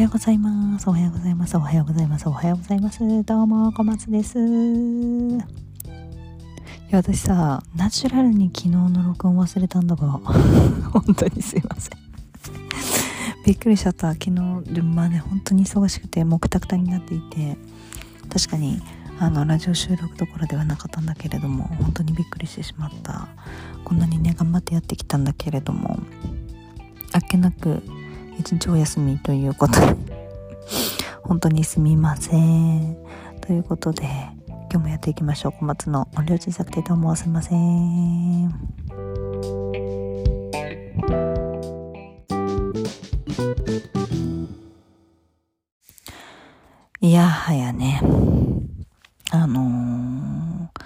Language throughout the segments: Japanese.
ようございます。おはようございます。おはようございます。おはようございます。どうも、小松です。いや、私さ、ナチュラルに昨日の録音忘れたんだが、本当にすいません。びっくりしちゃった。昨日、でもまあね、本当に忙しくて、もくたくたになっていて、確かに、あの、ラジオ収録どころではなかったんだけれども、本当にびっくりしてしまった。こんなにね、頑張ってやってきたんだけれども、あっけなく一日お休みということで。本当にすみません。ということで今日もやっていきましょう。小松の音量小さくてどうもすみません。いやはやね。あのー、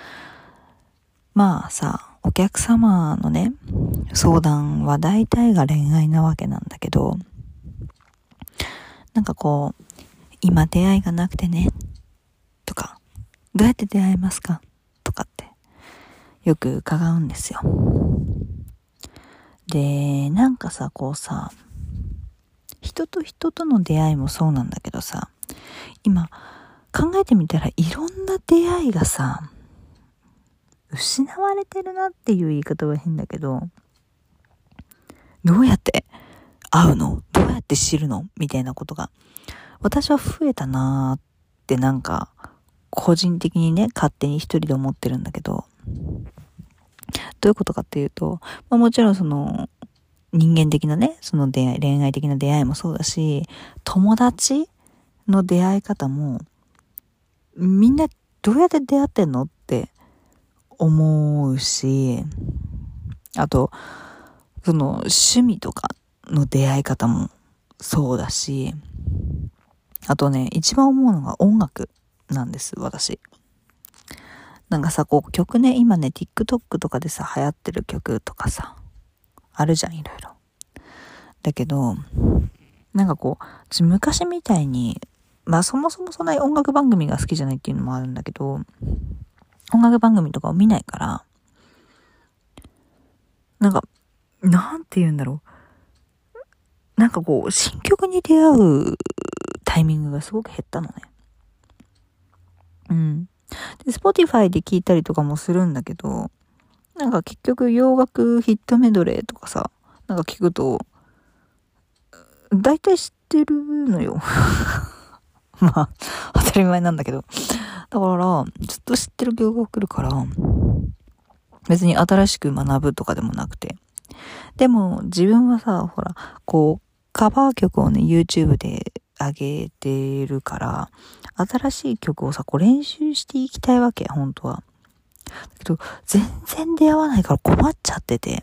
まあさお客様のね相談は大体が恋愛なわけなんだけど、なんかこう、今出会いがなくてね、とか、どうやって出会えますか？とかって、よく伺うんですよ。で、なんかさ、こうさ、人と人との出会いもそうなんだけどさ、今、考えてみたらいろんな出会いがさ、失われてるなっていう言い方は変だけど、どうやって会うの？どうやって知るの？みたいなことが、私は増えたなーってなんか、個人的にね、勝手に一人で思ってるんだけど、どういうことかっていうと、まあ、もちろんその、人間的なね、その出会い、恋愛的な出会いもそうだし、友達の出会い方も、みんなどうやって出会ってんのって思うし、あと、その趣味とかの出会い方もそうだし、あとね、一番思うのが音楽なんです、私。なんかさ、こう曲ね、今ね、TikTok とかでさ、流行ってる曲とかさ、あるじゃん、いろいろ。だけど、なんかこう、昔みたいに、まあそもそもそんなに音楽番組が好きじゃないっていうのもあるんだけど、音楽番組とかを見ないから、なんかなんて言うんだろう。なんかこう、新曲に出会うタイミングがすごく減ったのね。うん。で、Spotify で聴いたりとかもするんだけど、なんか結局洋楽ヒットメドレーとかさ、なんか聞くと、大体知ってるのよ。まあ、当たり前なんだけど。だから、ずっと知ってる曲が来るから、別に新しく学ぶとかでもなくて、でも自分はさ、ほら、こう、カバー曲をね、YouTube で上げてるから、新しい曲をさ、こう練習していきたいわけ、本当は。だけど、全然出会わないから困っちゃってて。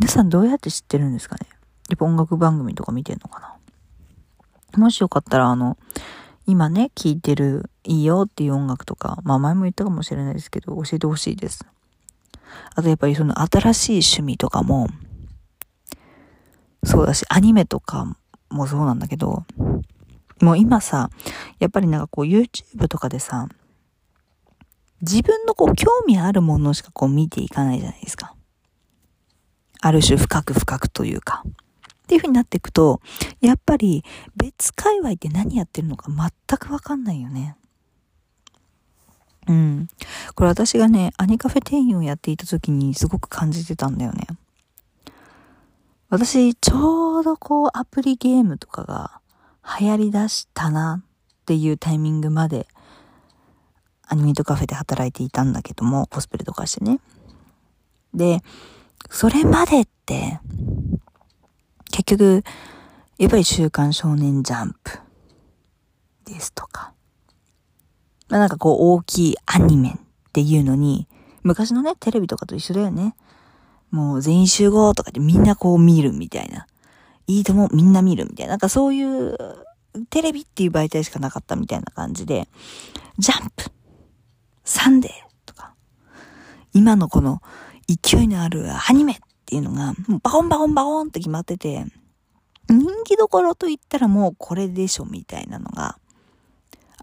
皆さんどうやって知ってるんですかね？やっぱ音楽番組とか見てんのかな？もしよかったら、あの、今ね、聴いてるいいよっていう音楽とか、まあ前も言ったかもしれないですけど、教えてほしいです。あとやっぱりその新しい趣味とかも、そうだし、アニメとかもそうなんだけど、もう今さ、やっぱりなんかこう YouTube とかでさ、自分のこう興味あるものしかこう見ていかないじゃないですか。ある種深く深くというか。っていう風になっていくと、やっぱり別界隈って何やってるのか全くわかんないよね。うん。これ私がね、アニカフェ店員をやっていた時にすごく感じてたんだよね。私、ちょうどこう、アプリゲームとかが流行り出したなっていうタイミングまで、アニメートカフェで働いていたんだけども、コスプレとかしてね。で、それまでって、結局、やっぱり週刊少年ジャンプですとか、まあ、なんかこう大きいアニメっていうのに、昔のね、テレビとかと一緒だよね。もう全員集合とかでみんなこう見るみたいな。いいともみんな見るみたいな。なんかそういう、テレビっていう媒体しかなかったみたいな感じで、ジャンプ、サンデーとか、今のこの勢いのあるアニメっていうのが、バコンバコンバコンって決まってて、人気どころと言ったらもうこれでしょみたいなのが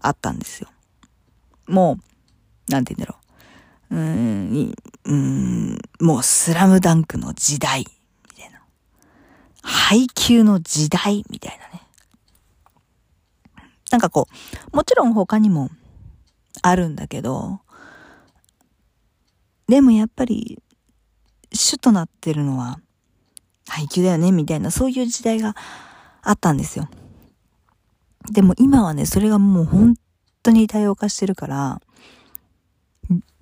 あったんですよ。もう、なんて言うんだろう。うん、うん、もうスラムダンクの時代、みたいな。配給の時代みたいなね。なんかこう、もちろん他にもあるんだけど、でもやっぱり、主となってるのは、配給だよね、みたいな、そういう時代があったんですよ。でも今はね、それがもう本当に多様化してるから、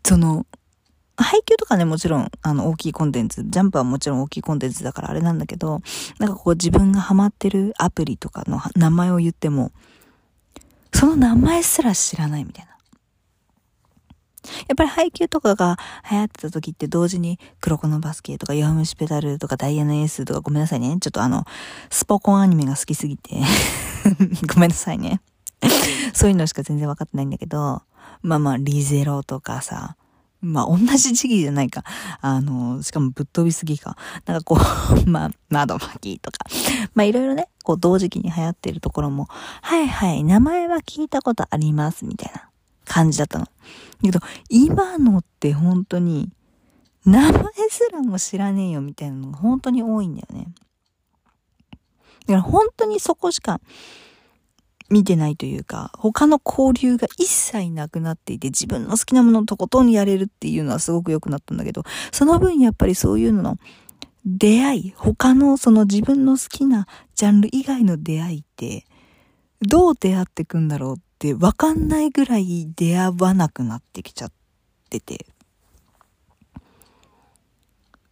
その、配給とかね、もちろん、あの、大きいコンテンツ、ジャンプはもちろん大きいコンテンツだからあれなんだけど、なんかこう自分がハマってるアプリとかの名前を言っても、その名前すら知らないみたいな。やっぱり配給とかが流行ってた時って同時に黒子のバスケとか弱虫ペダルとかダイヤのエースとかごめんなさいね。ちょっとあの、スポコンアニメが好きすぎて ごめんなさいね。そういうのしか全然わかってないんだけど、まあまあ、リゼロとかさ、まあ、同じ時期じゃないか。あの、しかもぶっ飛びすぎか。なんかこう、まあ、窓巻きとか。まあ、いろいろね、こう、同時期に流行っているところも、はいはい、名前は聞いたことあります、みたいな感じだったの。だけど、今のって本当に、名前すらも知らねえよ、みたいなのが本当に多いんだよね。だから本当にそこしか見てないというか、他の交流が一切なくなっていて、自分の好きなものをとことんやれるっていうのはすごく良くなったんだけど、その分やっぱりそういうのの出会い、他のその自分の好きなジャンル以外の出会いって、どう出会ってくんだろうってわかんないぐらい出会わなくなってきちゃってて。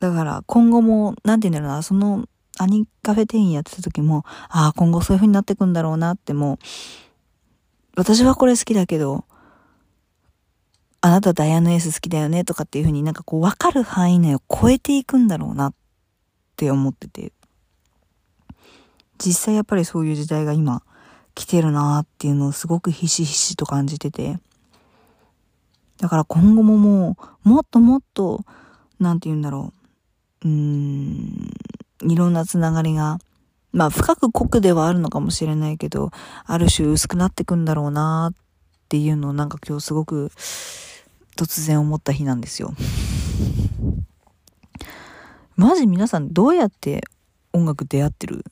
だから今後も、なんて言うんだろうな、そのアニカフェ店員やってた時も、ああ、今後そういう風になっていくんだろうなってもう、私はこれ好きだけど、あなたダイヤのエース好きだよねとかっていう風になんかこう分かる範囲内を超えていくんだろうなって思ってて。実際やっぱりそういう時代が今来てるなーっていうのをすごくひしひしと感じてて。だから今後ももう、もっともっと、なんて言うんだろう。うーん、いろんなつながりが、まあ深く濃くではあるのかもしれないけど、ある種薄くなってくんだろうなっていうのをなんか今日すごく突然思った日なんですよ。マジ皆さんどうやって音楽出会ってる？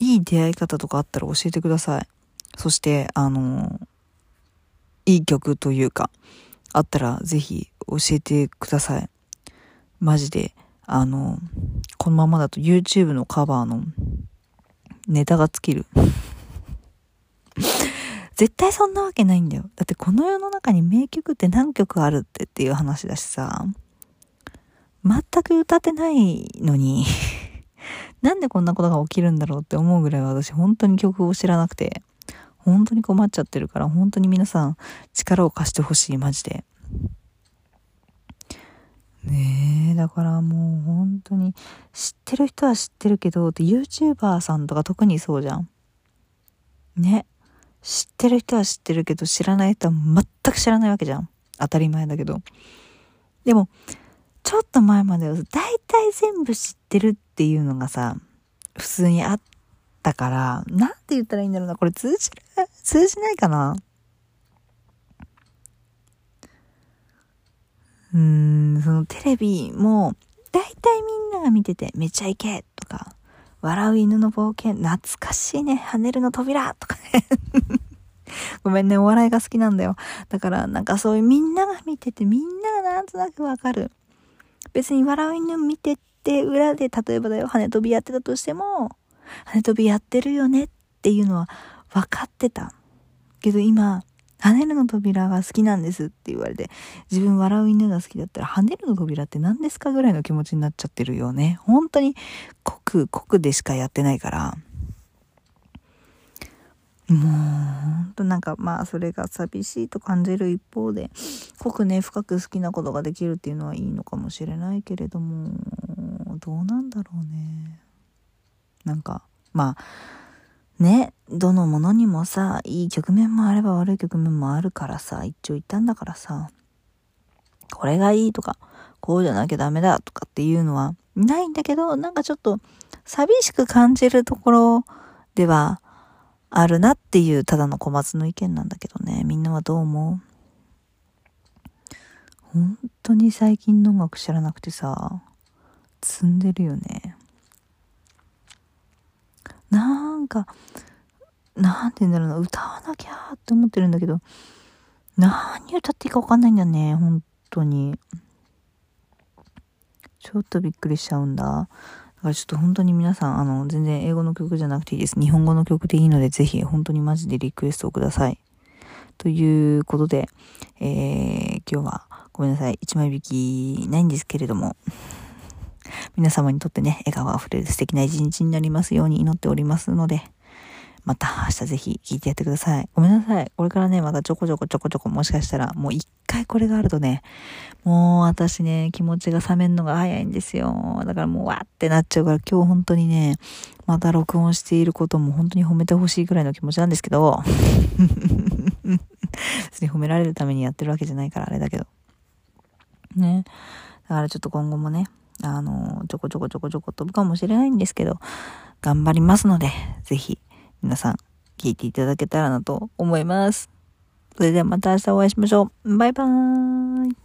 いい出会い方とかあったら教えてください。そして、あの、いい曲というか、あったらぜひ教えてください。マジで、あの、このままだと YouTube のカバーのネタが尽きる。絶対そんなわけないんだよ。だってこの世の中に名曲って何曲あるってっていう話だしさ、全く歌ってないのに なんでこんなことが起きるんだろうって思うぐらい私本当に曲を知らなくて、本当に困っちゃってるから、本当に皆さん力を貸してほしい、マジで。ねえ、だからもう本当に知ってる人は知ってるけど、YouTuber さんとか特にそうじゃん。ね。知ってる人は知ってるけど、知らない人は全く知らないわけじゃん。当たり前だけど。でも、ちょっと前までは大体全部知ってるっていうのがさ、普通にあったから、なんて言ったらいいんだろうな。これ通じる？通じないかな？うん、そのテレビも、だいたいみんなが見てて、めちゃイケとか、笑う犬の冒険、懐かしいね、跳ねるの扉とかね。ごめんね、お笑いが好きなんだよ。だから、なんかそういうみんなが見てて、みんながなんとなくわかる。別に笑う犬見てて、裏で、例えばだよ、羽飛びやってたとしても、羽飛びやってるよねっていうのは分かってた。けど今、跳ねるの扉が好きなんですって言われて、自分笑う犬が好きだったら、跳ねるの扉って何ですかぐらいの気持ちになっちゃってるよね。本当に濃く濃くでしかやってないから。もう、ほんとなんかまあそれが寂しいと感じる一方で、濃くね、深く好きなことができるっていうのはいいのかもしれないけれども、どうなんだろうね。なんか、まあ、ね、どのものにもさ、いい局面もあれば悪い局面もあるからさ、一長一短だからさ、これがいいとか、こうじゃなきゃダメだとかっていうのはないんだけど、なんかちょっと寂しく感じるところではあるなっていうただの小松の意見なんだけどね。みんなはどう思う？本当に最近の音楽知らなくてさ、積んでるよね。なんか、なんて言うんだろうな、歌わなきゃって思ってるんだけど、何歌っていいかわかんないんだね、本当に。ちょっとびっくりしちゃうんだ。だからちょっと本当に皆さん、あの、全然英語の曲じゃなくていいです。日本語の曲でいいので、ぜひ本当にマジでリクエストをください。ということで、えー、今日はごめんなさい。一枚引きないんですけれども、皆様にとってね、笑顔あふれる素敵な一日になりますように祈っておりますので、また明日ぜひ聞いてやってください。ごめんなさい。これからね、またちょこちょこちょこちょこもしかしたら、もう一回これがあるとね、もう私ね、気持ちが冷めんのが早いんですよ。だからもうわーってなっちゃうから今日本当にね、また録音していることも本当に褒めてほしいぐらいの気持ちなんですけど、別に褒められるためにやってるわけじゃないからあれだけど。ね。だからちょっと今後もね、あの、ちょこちょこちょこちょこ飛ぶかもしれないんですけど、頑張りますので、ぜひ皆さん聞いていただけたらなと思います。それではまた明日お会いしましょう。バイバーイ。